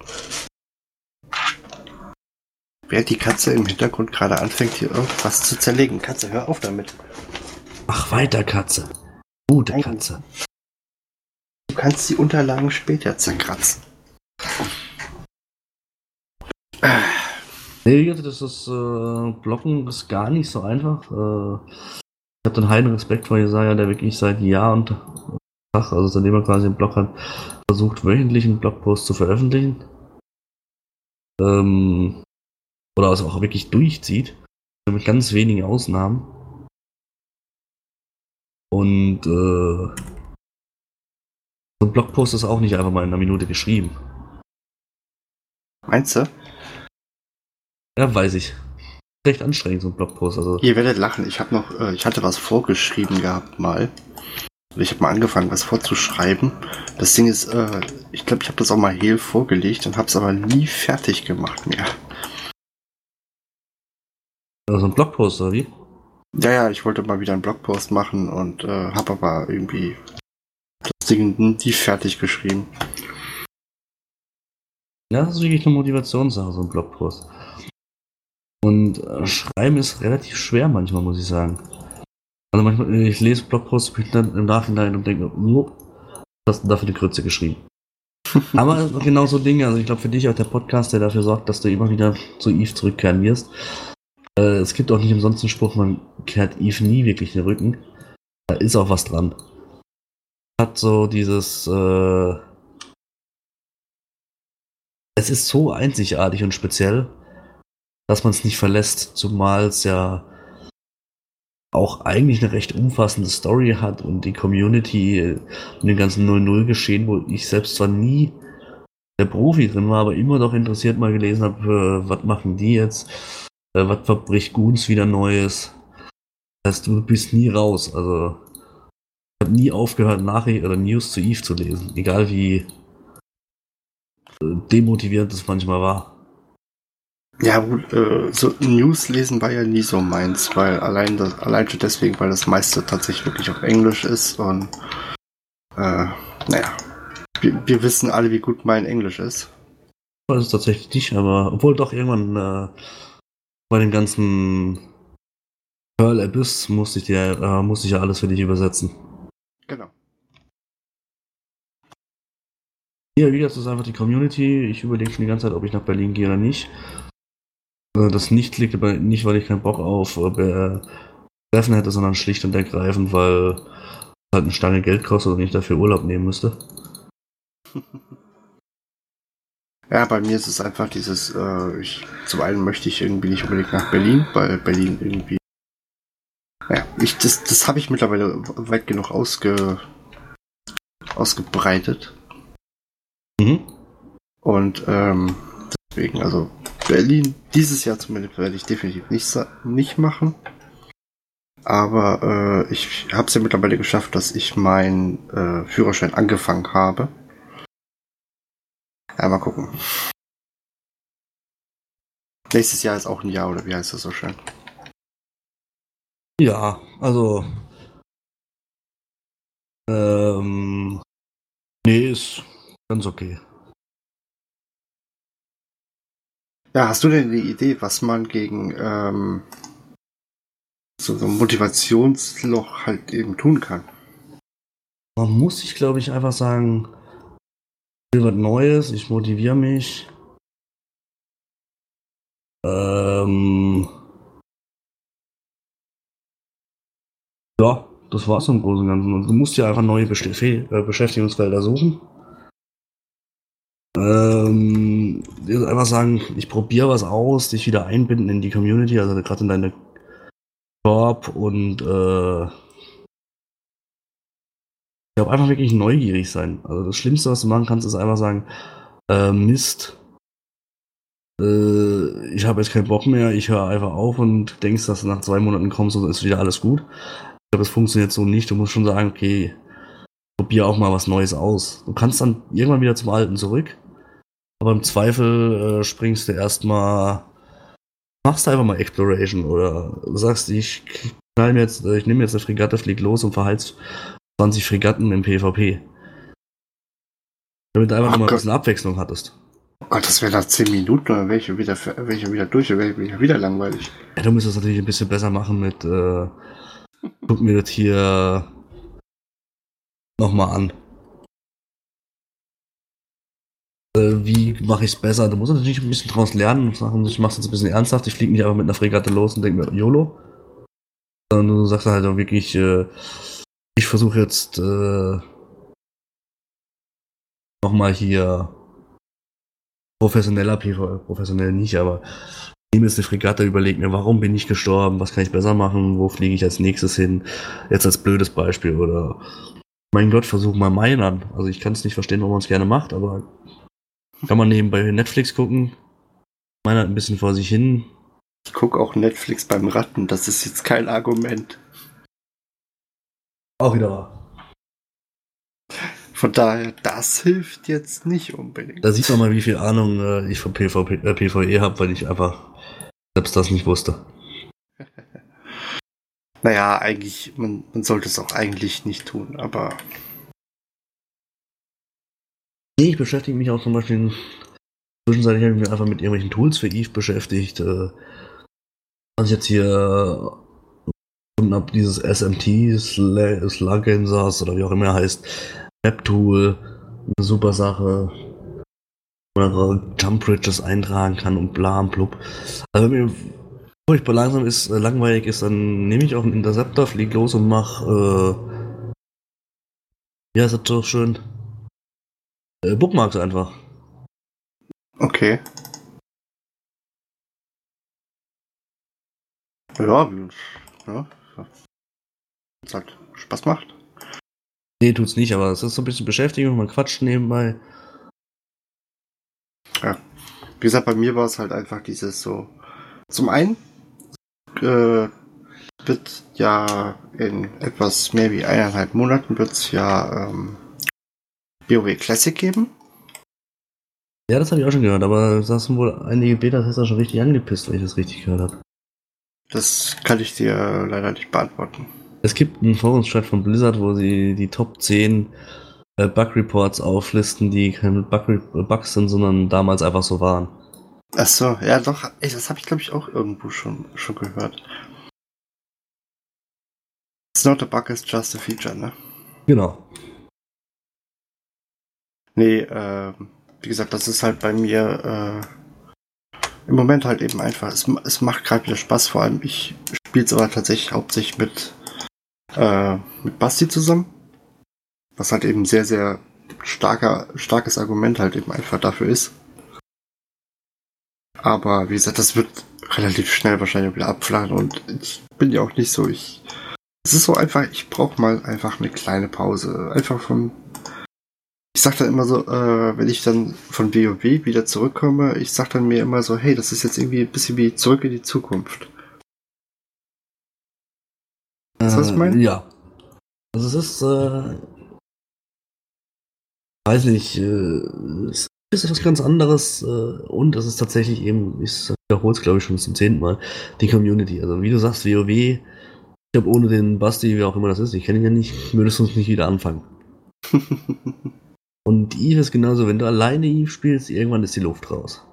Während die Katze im Hintergrund gerade anfängt, hier irgendwas zu zerlegen. Katze, hör auf damit. Mach weiter, Katze. Gute Nein. Katze. Du kannst die Unterlagen später zerkratzen. Nee, das ist äh, Blocken ist gar nicht so einfach. Äh, ich habe den heiden Respekt vor Jesaja, der wirklich seit Jahr und Tag, also seitdem er quasi einen Blog hat, versucht wöchentlich einen Blogpost zu veröffentlichen. Ähm, oder es auch wirklich durchzieht. Mit ganz wenigen Ausnahmen. Und äh, so ein Blogpost ist auch nicht einfach mal in einer Minute geschrieben. Meinst du? Ja, weiß ich. Recht anstrengend, so ein Blogpost. Also. Ihr werdet lachen. Ich habe noch, äh, ich hatte was vorgeschrieben gehabt mal. Ich habe mal angefangen, was vorzuschreiben. Das Ding ist, äh, ich glaube, ich habe das auch mal heel vorgelegt und habe es aber nie fertig gemacht mehr. Also ein Blogpost, oder wie? Ja, ja, ich wollte mal wieder einen Blogpost machen und äh, habe aber irgendwie das Ding nie fertig geschrieben. Ja, das ist wirklich eine Motivationssache, so ein Blogpost. Und äh, schreiben ist relativ schwer manchmal, muss ich sagen. Also manchmal, ich lese Blogposts im Nachhinein und denke, oh, hast du dafür eine Krütze geschrieben. Aber genau so Dinge, also ich glaube für dich auch der Podcast, der dafür sorgt, dass du immer wieder zu Eve zurückkehren wirst, äh, es gibt auch nicht umsonst einen Spruch, man kehrt Eve nie wirklich den Rücken. Da ist auch was dran. Hat so dieses. Äh, es ist so einzigartig und speziell, dass man es nicht verlässt, zumal es ja auch eigentlich eine recht umfassende Story hat und die Community und den ganzen 0-0 geschehen, wo ich selbst zwar nie der Profi drin war, aber immer doch interessiert mal gelesen habe, äh, was machen die jetzt, äh, was verbricht Goons wieder Neues. Das heißt, du bist nie raus. Also, ich habe nie aufgehört, Nachrichten oder News zu Eve zu lesen. Egal wie äh, demotivierend es manchmal war. Ja, gut, äh, so News lesen war ja nie so meins, weil allein das, allein schon deswegen, weil das meiste tatsächlich wirklich auf Englisch ist und äh, naja, wir, wir wissen alle, wie gut mein Englisch ist. weiß es tatsächlich nicht, aber obwohl doch irgendwann äh, bei dem ganzen Pearl Abyss musste ich, dir, äh, musste ich ja alles für dich übersetzen. Genau. Ja, wie gesagt, das ist einfach die Community. Ich überlege schon die ganze Zeit, ob ich nach Berlin gehe oder nicht. Äh, Das nicht liegt aber nicht, weil ich keinen Bock auf äh, Treffen hätte, sondern schlicht und ergreifend, weil es halt eine Stange Geld kostet und ich dafür Urlaub nehmen müsste. Ja, bei mir ist es einfach dieses, äh, ich, zum einen möchte ich irgendwie nicht unbedingt nach Berlin, weil Berlin irgendwie, ja, ich, das, das habe ich mittlerweile weit genug ausge, ausgebreitet Mhm. und ähm, deswegen, also Berlin dieses Jahr zumindest werde ich definitiv nicht, nicht machen. Aber äh, ich habe es ja mittlerweile geschafft, dass ich meinen äh, Führerschein angefangen habe. Ja, mal gucken. Nächstes Jahr ist auch ein Jahr, oder wie heißt das so schön? Ja, also. Ähm. Nee, ist ganz okay. Ja, hast du denn eine Idee, was man gegen ähm, so, so ein Motivationsloch halt eben tun kann? Man muss sich, glaube ich, einfach sagen, will was Neues, ich motiviere mich. Ähm. Ja, das war's im Großen und Ganzen. Du musst ja einfach neue äh, Beschäftigungsfelder suchen. Ähm, einfach sagen, ich probiere was aus, dich wieder einbinden in die Community, also gerade in deine Job und äh, ich glaube, einfach wirklich neugierig sein. Also das Schlimmste, was du machen kannst, ist einfach sagen, äh, Mist, äh, ich habe jetzt keinen Bock mehr, ich höre einfach auf und denkst, dass du nach zwei Monaten kommst und ist wieder alles gut. Ich glaube, das funktioniert so nicht. Du musst schon sagen, okay, probier auch mal was Neues aus. Du kannst dann irgendwann wieder zum Alten zurück, aber im Zweifel äh, springst du erstmal, machst du einfach mal Exploration oder sagst, ich jetzt, ich nehme jetzt eine Fregatte, flieg los und verheiz 20 Fregatten im PvP. Damit du einfach Ach noch mal ein bisschen Abwechslung hattest. Oh Gott, das wäre nach 10 Minuten oder welche wieder, welche wieder durch, ich wieder, langweilig. Ja, du musst das natürlich ein bisschen besser machen mit, äh, guck mir das hier nochmal an. Äh, wie mache ich es besser? Du musst natürlich ein bisschen draus lernen und sagen, ich mache es jetzt ein bisschen ernsthaft. Ich fliege nicht einfach mit einer Fregatte los und denke mir, YOLO. Sondern du sagst halt auch wirklich, äh, ich versuche jetzt äh, nochmal hier professioneller PvE, professionell nicht, aber nehme jetzt eine Fregatte, überlege mir, warum bin ich gestorben, was kann ich besser machen, wo fliege ich als nächstes hin, jetzt als blödes Beispiel oder mein Gott, versuch mal Minern. Also ich kann es nicht verstehen, warum man es gerne macht, aber kann man nebenbei Netflix gucken, Minert ein bisschen vor sich hin. Ich gucke auch Netflix beim Ratten, das ist jetzt kein Argument. Auch wieder wahr. Von daher, das hilft jetzt nicht unbedingt. Da sieht man mal, wie viel Ahnung äh, ich von PvP, äh, PvE habe, weil ich einfach selbst das nicht wusste. Naja, eigentlich, man, man sollte es auch eigentlich nicht tun, aber Nee, ich beschäftige mich auch zum Beispiel. Zwischenzeitlich habe ich mich einfach mit irgendwelchen Tools für Eve beschäftigt. Äh, was ich jetzt hier gefunden habe, dieses SMT, Slugensers oder wie auch immer er heißt, Map-Tool, eine super Sache. Man Jump Bridges eintragen kann und bla und blub. Also wenn mir furchtbar langsam ist, äh, langweilig ist, dann nehme ich auch einen Interceptor, fliege los und mach, äh, wie heißt das so schön? Äh, Bookmarks einfach. okay. Ja, ja. Wenn's halt Spaß macht. Nee, tut's nicht, aber es ist so ein bisschen Beschäftigung, man quatscht nebenbei. Wie gesagt, bei mir war es halt einfach dieses so. Zum einen äh, wird ja in etwas mehr wie eineinhalb Monaten wird es ja ähm, WoW Classic geben. Ja, das habe ich auch schon gehört, aber da sind wohl einige Beta-Tester schon richtig angepisst, wenn ich das richtig gehört habe. Das kann ich dir leider nicht beantworten. Es gibt einen Forumschat von Blizzard, wo sie die Top 10 äh, Bug-Reports auflisten, die keine Bug Bugs sind, sondern damals einfach so waren. Ach so, ja doch, ey, das habe ich glaube ich auch irgendwo schon, schon gehört. It's not a bug, it's just a feature, ne? Genau. Nee, äh, wie gesagt, das ist halt bei mir äh, im Moment halt eben einfach. Es, es macht gerade wieder Spaß, vor allem ich spiele es aber tatsächlich hauptsächlich mit, äh, mit Basti zusammen. Was halt eben sehr, sehr starker, starkes Argument halt eben einfach dafür ist. Aber wie gesagt, das wird relativ schnell wahrscheinlich wieder abflachen und ich bin ja auch nicht so, ich. Es ist so einfach, ich brauche mal einfach eine kleine Pause. Einfach von. Ich sag dann immer so, äh, wenn ich dann von WoW wieder zurückkomme, ich sag dann mir immer so, hey, das ist jetzt irgendwie ein bisschen wie zurück in die Zukunft. Du, was ich meine? Äh, ja. Also es ist, äh, weiß nicht, äh, es ist etwas ganz anderes äh, und es ist tatsächlich eben, ich wiederhole es glaube ich schon zum zehnten Mal, die Community. Also wie du sagst, WoW, ich glaube ohne den Basti, wie auch immer das ist, ich kenne ihn ja nicht, würdest du uns nicht wieder anfangen. und Eve ist genauso, wenn du alleine Eve spielst, irgendwann ist die Luft raus.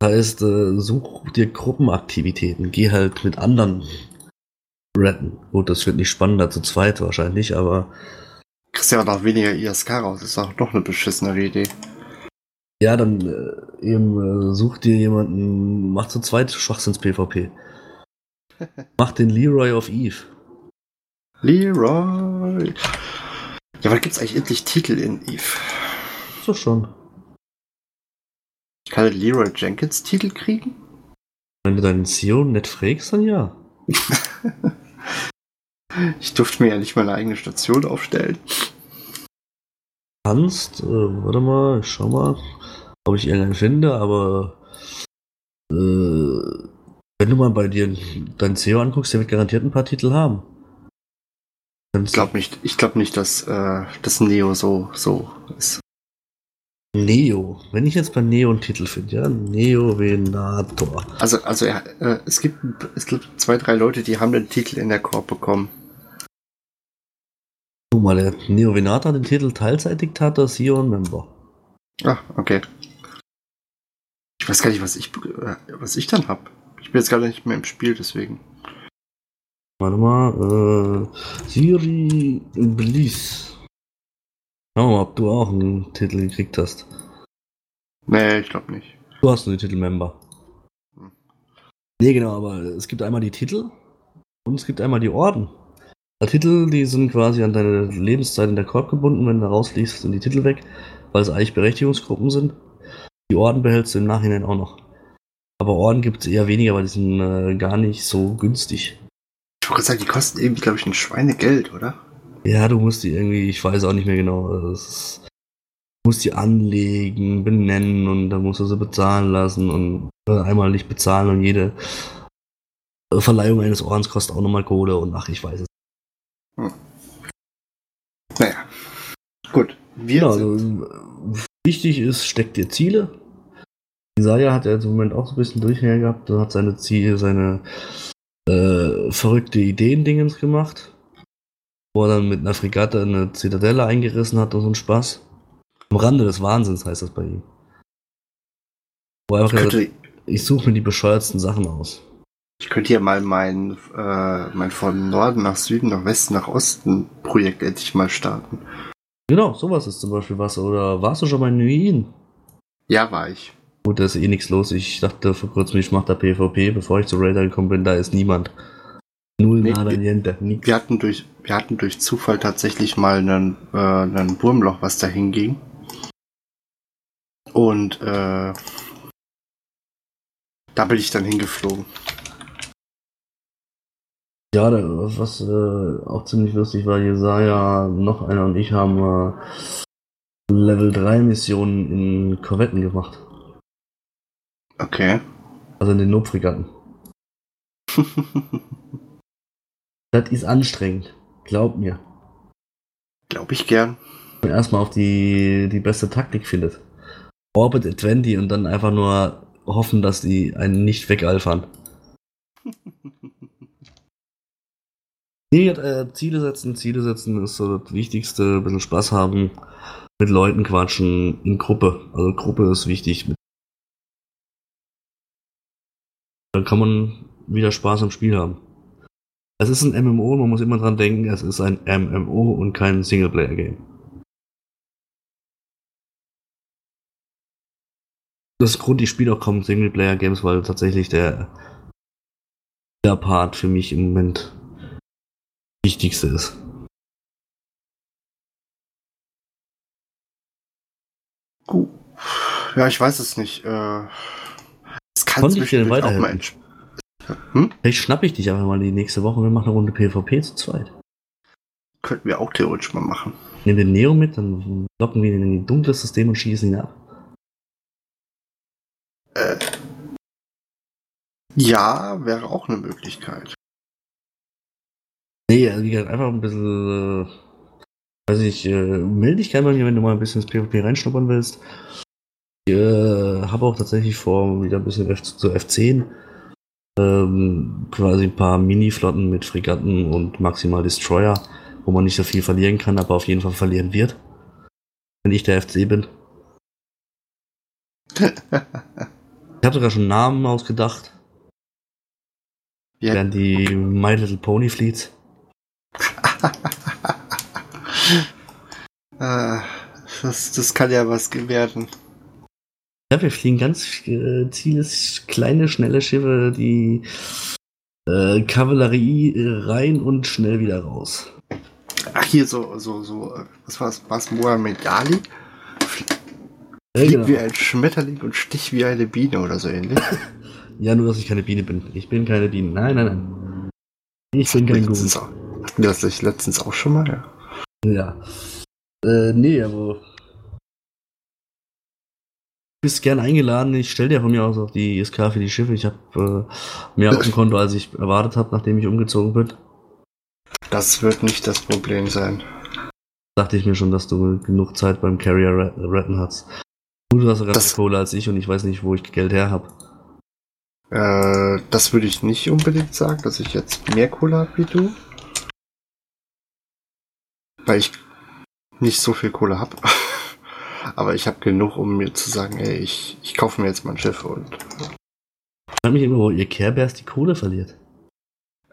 Das heißt, äh, such dir Gruppenaktivitäten, geh halt mit anderen retten. Gut, das wird nicht spannender zu zweit wahrscheinlich, aber kriegst ja auch noch weniger ISK raus. Das ist auch noch eine beschissenere Idee. Ja, dann äh, eben äh, such dir jemanden, mach zu zweit Schwachsinns-PvP. mach den Leroy of Eve. Leroy. Ja, aber gibt's eigentlich endlich Titel in Eve? So schon. Ich kann Leroy Jenkins Titel kriegen? Wenn du deinen CEO nett fragst, dann ja. Ich durfte mir ja nicht mal eine eigene Station aufstellen. Kannst, äh, warte mal, ich schau mal, ob ich irgendeinen finde, aber äh, wenn du mal bei dir dein CEO anguckst, der wird garantiert ein paar Titel haben. Ich glaube nicht, ich glaube nicht, dass äh, das Neo so, so ist. Neo. Wenn ich jetzt bei Neo einen Titel finde, ja, Neo Venator. Also, also ja, äh, es gibt es gibt zwei, drei Leute, die haben den Titel in der Korb bekommen. Guck mal, der Neo Venata den Titel Teilzeitdiktator Sion Member. Ah, okay. Ich weiß gar nicht, was ich, äh, was ich dann hab. Ich bin jetzt gerade nicht mehr im Spiel, deswegen. Warte mal, äh, Siri Bliss. Schau mal, ob du auch einen Titel gekriegt hast. Nee, ich glaube nicht. Du hast nur den Titel Member. Hm. Nee, genau, aber es gibt einmal die Titel und es gibt einmal die Orden. Titel, die sind quasi an deine Lebenszeit in der Korb gebunden. Wenn du rausfliegst, sind die Titel weg, weil es eigentlich Berechtigungsgruppen sind. Die Orden behältst du im Nachhinein auch noch. Aber Orden gibt es eher weniger, weil die sind äh, gar nicht so günstig. Ich wollte sagen, die kosten irgendwie, glaube ich, ein Schweinegeld, oder? Ja, du musst die irgendwie, ich weiß auch nicht mehr genau. Also ist, du musst die anlegen, benennen und dann musst du sie bezahlen lassen und äh, einmal nicht bezahlen und jede Verleihung eines Ordens kostet auch nochmal Kohle und ach, ich weiß es hm. Naja. Gut. Wir genau, also, wichtig ist, steck dir Ziele. Isaiah hat ja im Moment auch so ein bisschen Durchhänger gehabt und hat seine Ziele, seine äh, verrückte Ideen-Dingens gemacht. Wo er dann mit einer Fregatte eine Zitadelle eingerissen hat und so ein Spaß. Am Rande des Wahnsinns heißt das bei ihm. Wo er einfach gesagt, ich suche mir die bescheuertsten Sachen aus. Ich könnte ja mal mein, äh, mein von Norden nach Süden, nach Westen, nach Osten Projekt endlich mal starten. Genau, sowas ist zum Beispiel was. Oder warst du schon mal in Nuin? Ja, war ich. Gut, da ist eh nichts los. Ich dachte vor kurzem, ich mache da PvP, bevor ich zu Raider gekommen bin, da ist niemand. Null nee, nada niente. Nix. Wir hatten durch, wir hatten durch Zufall tatsächlich mal einen, äh, einen Wurmloch, was da hinging. Und äh, da bin ich dann hingeflogen. Ja, was äh, auch ziemlich lustig war, Jesaja, noch einer und ich haben äh, Level 3 Missionen in Korvetten gemacht. Okay. Also in den Notfregatten. das ist anstrengend. Glaub mir. Glaub ich gern. Und erstmal auf die, die beste Taktik findet. Orbit at 20 und dann einfach nur hoffen, dass die einen nicht wegalfern. Nee, äh, Ziele setzen, Ziele setzen ist so das Wichtigste. Ein bisschen Spaß haben, mit Leuten quatschen, in Gruppe. Also Gruppe ist wichtig. Dann kann man wieder Spaß am Spiel haben. Es ist ein MMO, man muss immer dran denken, es ist ein MMO und kein Singleplayer-Game. Das ist Grund, ich spiele auch kaum Singleplayer-Games, weil tatsächlich der, der Part für mich im Moment wichtigste ist. Gut. Ja, ich weiß es nicht. Äh, Konnte ich dir weiterhelfen? entsp- hm? Vielleicht schnapp ich dich einfach mal die nächste Woche und wir machen eine Runde PvP zu zweit. Könnten wir auch theoretisch mal machen. Nehmen den Neo mit, dann locken wir ihn in ein dunkles System und schießen ihn ab. Äh, ja, wäre auch eine Möglichkeit. Nee, also einfach ein bisschen, äh, weiß ich, äh, gerne bei mir, wenn du mal ein bisschen ins PvP reinschnuppern willst. Ich äh, habe auch tatsächlich vor, wieder ein bisschen F zu F10, ähm, quasi ein paar Mini-Flotten mit Fregatten und maximal Destroyer, wo man nicht so viel verlieren kann, aber auf jeden Fall verlieren wird. Wenn ich der FC bin. Ich habe sogar schon Namen ausgedacht. Ja. Wären die My Little Pony Fleets. Äh, das, das kann ja was werden. Ja, wir fliegen ganz äh, zieles, kleine, schnelle Schiffe, die äh, Kavallerie äh, rein und schnell wieder raus. Ach, hier so, so, so, äh, was war's? Was Mohammed Ali? Ja, Fliegt genau. wie ein Schmetterling und stich wie eine Biene oder so ähnlich. ja, nur, dass ich keine Biene bin. Ich bin keine Biene. Nein, nein, nein. Ich bin kein Gut. hatten wir das nicht letztens auch schon mal? Ja. Ja. Äh, nee, aber. Du bist gern eingeladen. Ich stelle dir von mir aus auf die ISK für die Schiffe. Ich habe äh, mehr auf dem Konto, als ich erwartet habe, nachdem ich umgezogen bin. Das wird nicht das Problem sein. Dachte ich mir schon, dass du genug Zeit beim Carrier re- retten hast. Du hast sogar Das- Kohle als ich und ich weiß nicht, wo ich Geld her habe. Äh, das würde ich nicht unbedingt sagen, dass ich jetzt mehr Kohle habe wie du. Weil ich nicht so viel Kohle habe. Aber ich habe genug, um mir zu sagen, ey, ich, ich kaufe mir jetzt mal ein Schiff und Ich frage mich immer, wo ihr Care die Kohle verliert.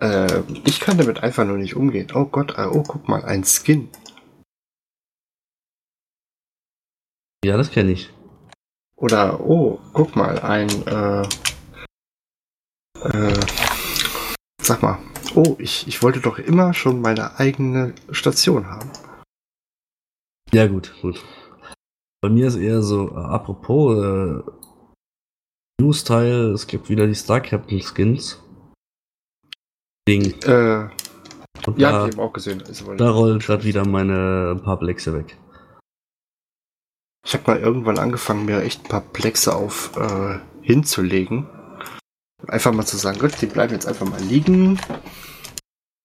äh, ich kann damit einfach nur nicht umgehen. Oh Gott, äh, oh, guck mal, ein Skin. Ja, das kenne ich. Oder, oh, guck mal, ein, äh, äh, sag mal, oh, ich, ich wollte doch immer schon meine eigene Station haben. Ja, gut, gut. Bei mir ist eher so, äh, apropos, äh, News-Teil, es gibt wieder die Star Captain Skins. Ding. Äh, Und ja, da, hab ich eben auch gesehen. Ist aber- da rollen gerade wieder meine paar Plexe weg. Ich habe mal irgendwann angefangen, mir echt ein paar Plexe auf äh, hinzulegen. Einfach mal zu sagen, gut, die bleiben jetzt einfach mal liegen.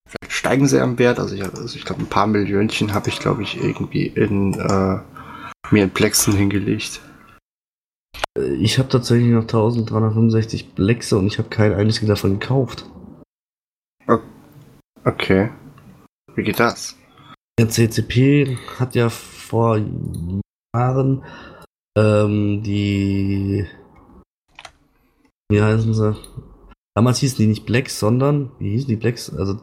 Vielleicht steigen sie am Wert. Also ich, also ich glaube, ein paar Millionchen habe ich, glaube ich, irgendwie in äh, mir in Plexen hingelegt. Äh, Ich habe tatsächlich noch 1365 Plexe und ich habe kein einziges davon gekauft. Okay. Wie geht das? Der CCP hat ja vor Jahren ähm, die. Wie heißen sie? Damals hießen die nicht Blacks, sondern. Wie hießen die Blacks? Also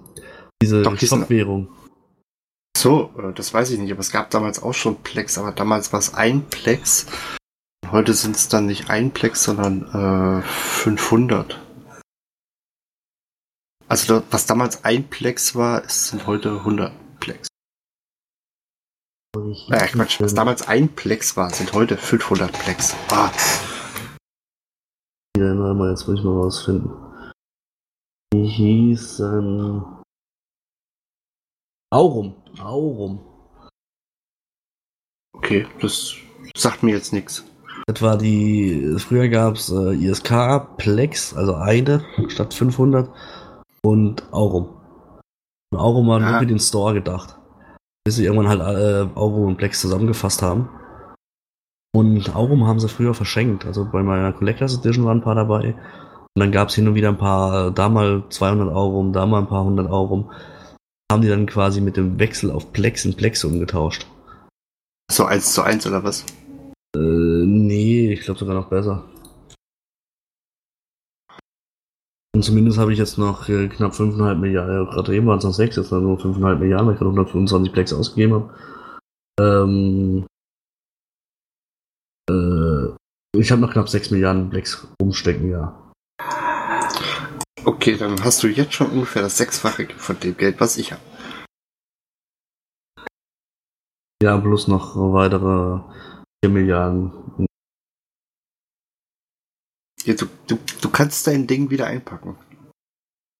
diese Shop-Währung. So, äh, das weiß ich nicht, aber es gab damals auch schon Plex, aber damals war es ein Plex. Heute sind es dann nicht ein Plex, sondern äh, 500. Also was damals ein Plex war, es sind heute 100 Plex. Äh, Quatsch, was damals ein Plex war, sind heute 500 Plex. Ah, Ja, mal, jetzt muss ich mal rausfinden. Die hießen. Aurum. Aurum. okay, das sagt mir jetzt nichts. Das war die. Früher gab es äh, ISK, Plex, also eine statt 500 und Aurum. Und Aurum war nur Ah. für den Store gedacht. Bis sie irgendwann halt äh, Aurum und Plex zusammengefasst haben. Und Aurum haben sie früher verschenkt. Also bei meiner Collectors Edition waren ein paar dabei. Und dann gab es hin und wieder ein paar, da mal 200 Aurum, da mal ein paar hundert Aurum. Haben die dann quasi mit dem Wechsel auf Plex in Plex umgetauscht. So eins zu eins oder was? Äh, nee, ich glaube sogar noch besser. Und zumindest habe ich jetzt noch äh, knapp 5,5 Milliarden, gerade eben waren es noch 6, jetzt nur 5,5 Milliarden, weil ich gerade 125 Plex ausgegeben habe. Ähm, äh, ich habe noch knapp 6 Milliarden Plex rumstecken, ja. Okay, dann hast du jetzt schon ungefähr das Sechsfache von dem Geld, was ich habe. Ja, plus noch weitere 4 Milliarden. Ja, du, du, du kannst dein Ding wieder einpacken.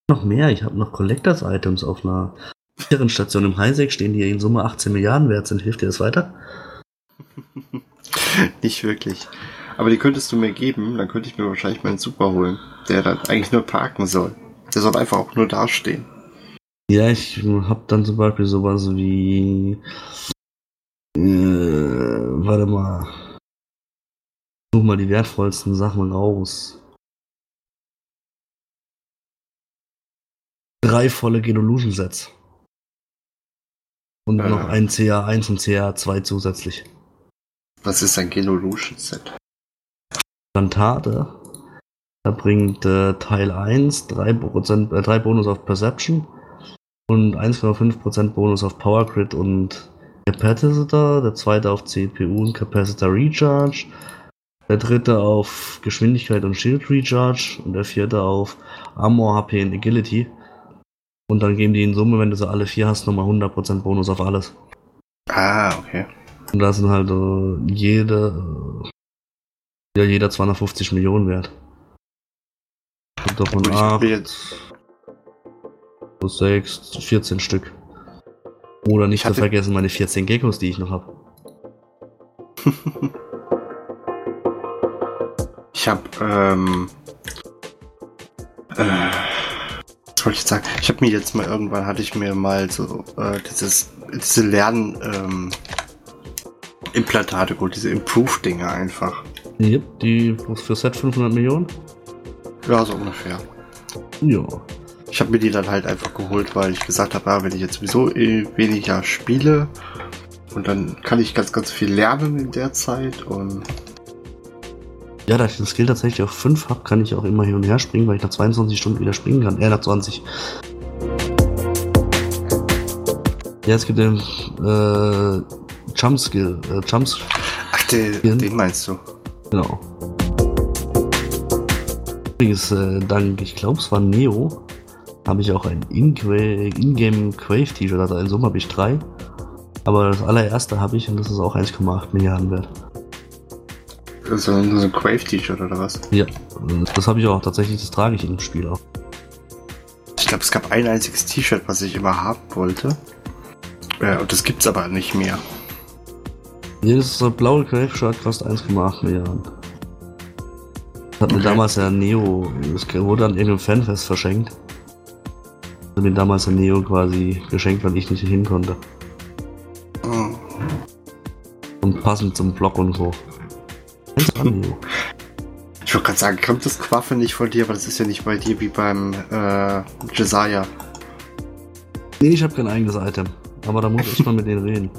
Noch mehr, ich habe noch Collectors Items auf einer sicheren Station im Highsec stehen, die in Summe 18 Milliarden wert sind. Hilft dir das weiter? Nicht wirklich. Aber die könntest du mir geben, dann könnte ich mir wahrscheinlich meinen Super holen, der dann eigentlich nur parken soll. Der soll einfach auch nur dastehen. Ja, ich habe dann zum Beispiel sowas wie. Äh, warte mal. Such mal die wertvollsten Sachen raus. Drei volle Genolution Sets. Und Äh. noch ein CA1 und CA2 zusätzlich. Was ist ein Genolution Set? Plantate. Da bringt äh, Teil 1 3%, äh, 3 Bonus auf Perception und 1,5% Bonus auf Power Grid und Capacitor. Der zweite auf CPU und Capacitor Recharge. Der dritte auf Geschwindigkeit und Shield Recharge. Und der vierte auf Armor, HP und Agility. Und dann geben die in Summe, wenn du sie alle vier hast, nochmal 100% Bonus auf alles. Ah, okay. Und da sind halt äh, jede, ja, jeder 250 Millionen wert. Und davon Gut, ich hab 8, mir jetzt, plus 6, 14 Stück. Oder nicht Ich zu vergessen meine 14 Geckos, die ich noch habe. ich habe, ähm, äh, was wollte ich sagen? Ich habe mir jetzt mal irgendwann hatte ich mir mal so äh, dieses diese Lern ähm, Implantate geholt, diese Improve Dinger einfach. Yep, die für Set 500 Millionen? Ja, so ungefähr. Ja. Ich habe mir die dann halt einfach geholt, weil ich gesagt habe, ja, wenn ich jetzt sowieso eh weniger spiele und dann kann ich ganz, ganz viel lernen in der Zeit und Ja, da ich den Skill tatsächlich auf 5 habe, kann ich auch immer hin und her springen, weil ich nach 22 Stunden wieder springen kann. Äh, nach 20. Ja, es gibt den äh, Jump Skill. Äh, Jumps, ach, den, den meinst du? Genau. Übrigens, äh, dank, ich glaube, es war Neo, habe ich auch ein In-Game Quave T-Shirt. Also in Summe habe ich drei. Aber das allererste habe ich und das ist auch 1,8 Milliarden wert. So, so ein Crave-T-Shirt oder was? Ja, das habe ich auch tatsächlich, das trage ich im Spiel auch. Ich glaube, es gab ein einziges T-Shirt, was ich immer haben wollte. Äh, und das gibt's aber nicht mehr. Jedes blaue Crave-Shirt kostet 1,8 Milliarden. Das hat mir Okay. damals der Neo, das wurde an irgendeinem Fanfest verschenkt. Hat mir damals der Neo quasi geschenkt, weil ich nicht hin konnte. Hm. Und passend zum Block und so. Neo? Ich wollte gerade sagen, kommt das Quaffe nicht von dir, aber das ist ja nicht bei dir wie beim äh, Jesiah. Nee, ich habe kein eigenes Item. Aber da muss ich mal mit denen reden.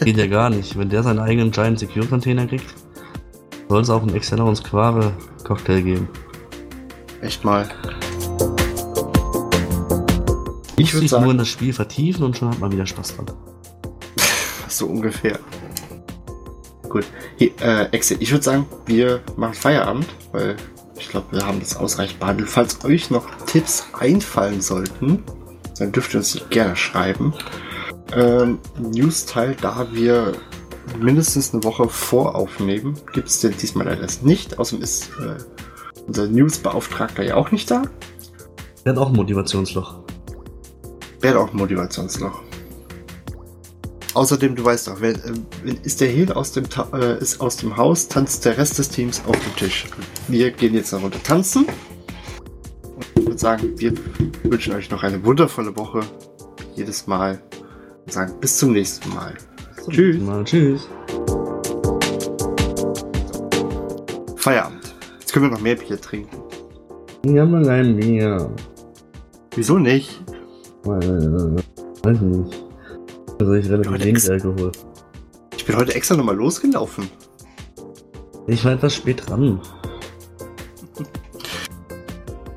Geht ja gar nicht. Wenn der seinen eigenen Giant Secure Container kriegt, soll es auch einen Exceller und Square Cocktail geben. Echt mal. Ich Ich würd würde sagen- nur in das Spiel vertiefen und schon hat man wieder Spaß dran. So ungefähr. Gut. Hier, äh, Exe, ich würde sagen, wir machen Feierabend, weil ich glaube, wir haben das ausreichend behandelt. Falls euch noch Tipps einfallen sollten, dann dürft ihr uns die gerne schreiben. Ähm, News-Teil, da wir mindestens eine Woche voraufnehmen, gibt es den diesmal leider nicht. Außerdem ist äh, unser News-Beauftragter ja auch nicht da. Der hat auch ein Motivationsloch. Wäre auch ein Motivationsloch. Außerdem, du weißt doch, wenn, äh, wenn ist der Heal aus dem, Ta äh, ist aus dem Haus, tanzt der Rest des Teams auf dem Tisch. Wir gehen jetzt eine Runde tanzen. Und ich würde sagen, wir wünschen euch noch eine wundervolle Woche. Jedes Mal. Sagen bis zum nächsten Mal. Tschüss. Mal, tschüss. Feierabend. Jetzt können wir noch mehr Bier trinken. Ja, mal ein Bier. Wieso nicht? Äh, weiß nicht. Also ich relativ wenig. Alkohol. Ich bin heute extra nochmal losgelaufen. Ich war etwas spät dran.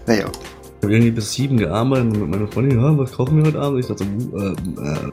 Naja, Ich habe irgendwie bis sieben gearbeitet und mit meiner Freundin, ja, was kochen wir heute Abend? Ich dachte, so, äh, äh,